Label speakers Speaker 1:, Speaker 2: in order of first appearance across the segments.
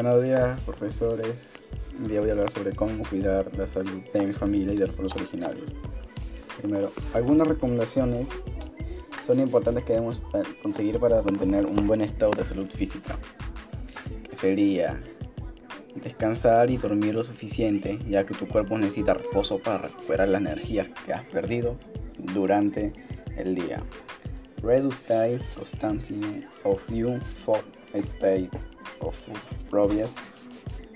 Speaker 1: Buenos días, profesores. El día voy a hablar sobre cómo cuidar la salud de mi familia y de los pueblos originarios. Primero, algunas recomendaciones son importantes que debemos eh, conseguir para mantener un buen estado de salud física. Que sería descansar y dormir lo suficiente, ya que tu cuerpo necesita reposo para recuperar las energías que has perdido durante el día. Reduce the constantly of you for state of previous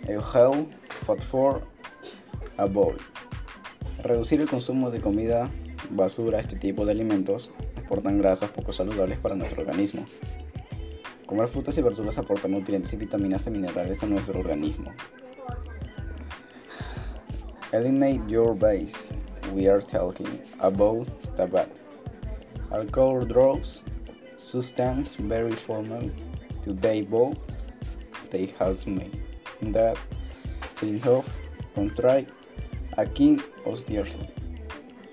Speaker 1: health food for avoid. Reducir el consumo de comida basura, este tipo de alimentos aportan grasas poco saludables para nuestro organismo. Comer frutas y verduras aporta nutrientes y vitaminas y minerales a nuestro organismo. Eliminate your base. We are talking about tobacco, alcohol, drugs, substance very formal today both they have made that since of contrite a king of.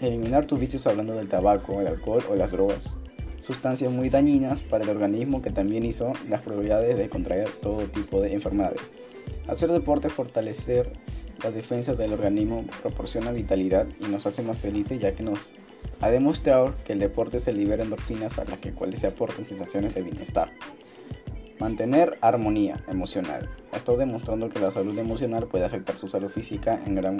Speaker 1: Eliminar tus vicios hablando del tabaco, el alcohol o las drogas. Sustancias muy dañinas para el organismo que también hizo las probabilidades de contraer todo tipo de enfermedades. Hacer deporte, fortalecer las defensas del organismo, proporciona vitalidad y nos hace más felices ya que nos ha demostrado que el deporte se libera endorfinas a las que cuales se aportan sensaciones de bienestar. Mantener armonía emocional. Estoy demostrando que la salud emocional puede afectar su salud física en gran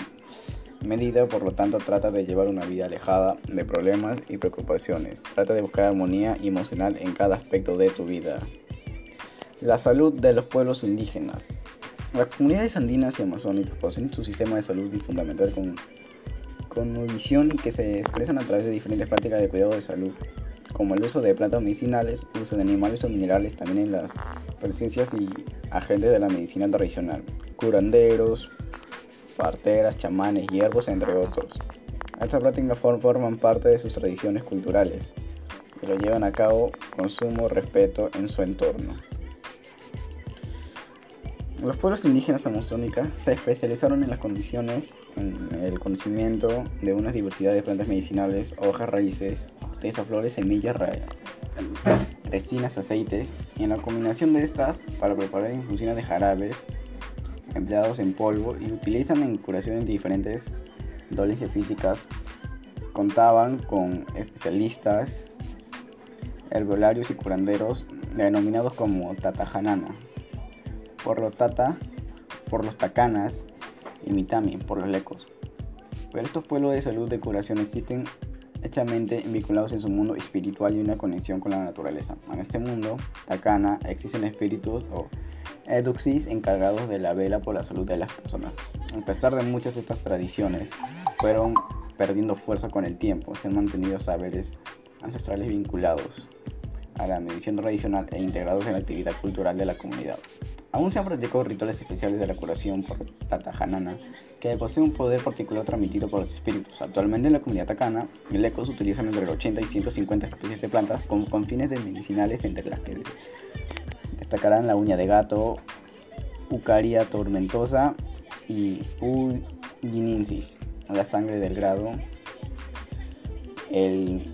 Speaker 1: medida, por lo tanto trata de llevar una vida alejada de problemas y preocupaciones. Trata de buscar armonía emocional en cada aspecto de tu vida. La salud de los pueblos indígenas. Las comunidades andinas y amazónicas poseen su sistema de salud fundamental con, con visión y que se expresan a través de diferentes prácticas de cuidado de salud como el uso de plantas medicinales, uso de animales o minerales, también en las presencias y agentes de la medicina tradicional, curanderos, parteras, chamanes, hierbos, entre otros. Estas prácticas forman parte de sus tradiciones culturales y lo llevan a cabo con sumo respeto en su entorno. Los pueblos indígenas amazónicas se especializaron en las condiciones, en el conocimiento de una diversidad de plantas medicinales, hojas, raíces, corteza, flores, semillas, resinas, aceites, y en la combinación de estas para preparar infusiones de jarabes empleados en polvo y utilizan en curaciones de diferentes dolencias físicas. Contaban con especialistas, herbolarios y curanderos denominados como tatajanana por los tata, por los tacanas y mitami, por los lecos. Pero estos pueblos de salud de curación existen hechamente vinculados en su mundo espiritual y una conexión con la naturaleza. En este mundo, Takana, existen espíritus o eduxis encargados de la vela por la salud de las personas. A pesar de muchas de estas tradiciones, fueron perdiendo fuerza con el tiempo, se han mantenido saberes ancestrales vinculados a la medicina tradicional e integrados en la actividad cultural de la comunidad. Aún se han practicado rituales especiales de la curación por Tata Hanana, que posee un poder particular transmitido por los espíritus. Actualmente en la comunidad tacana, lecos utilizan entre 80 y 150 especies de plantas con, con fines de medicinales, entre las que destacarán la uña de gato, Ucaria tormentosa y Uginensis, la sangre del grado, el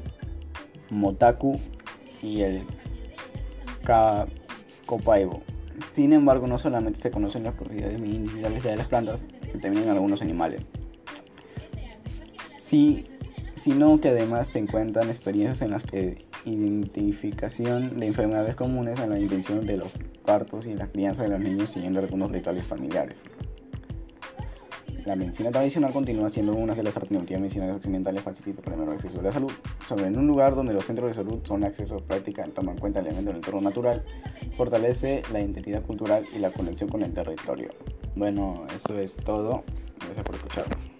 Speaker 1: Motaku y el Copaibo. Sin embargo, no solamente se conocen las propiedades medicinales de las plantas, también en algunos animales, sí, sino que además se encuentran experiencias en las que identificación de enfermedades comunes en la intención de los partos y la crianza de los niños siguiendo algunos rituales familiares. La medicina tradicional continúa siendo una de las alternativas medicinales occidentales facilita el el acceso a la salud. Sobre en un lugar donde los centros de salud son acceso práctica, toma en cuenta elementos del entorno natural, fortalece la identidad cultural y la conexión con el territorio. Bueno, eso es todo. Gracias por escucharme.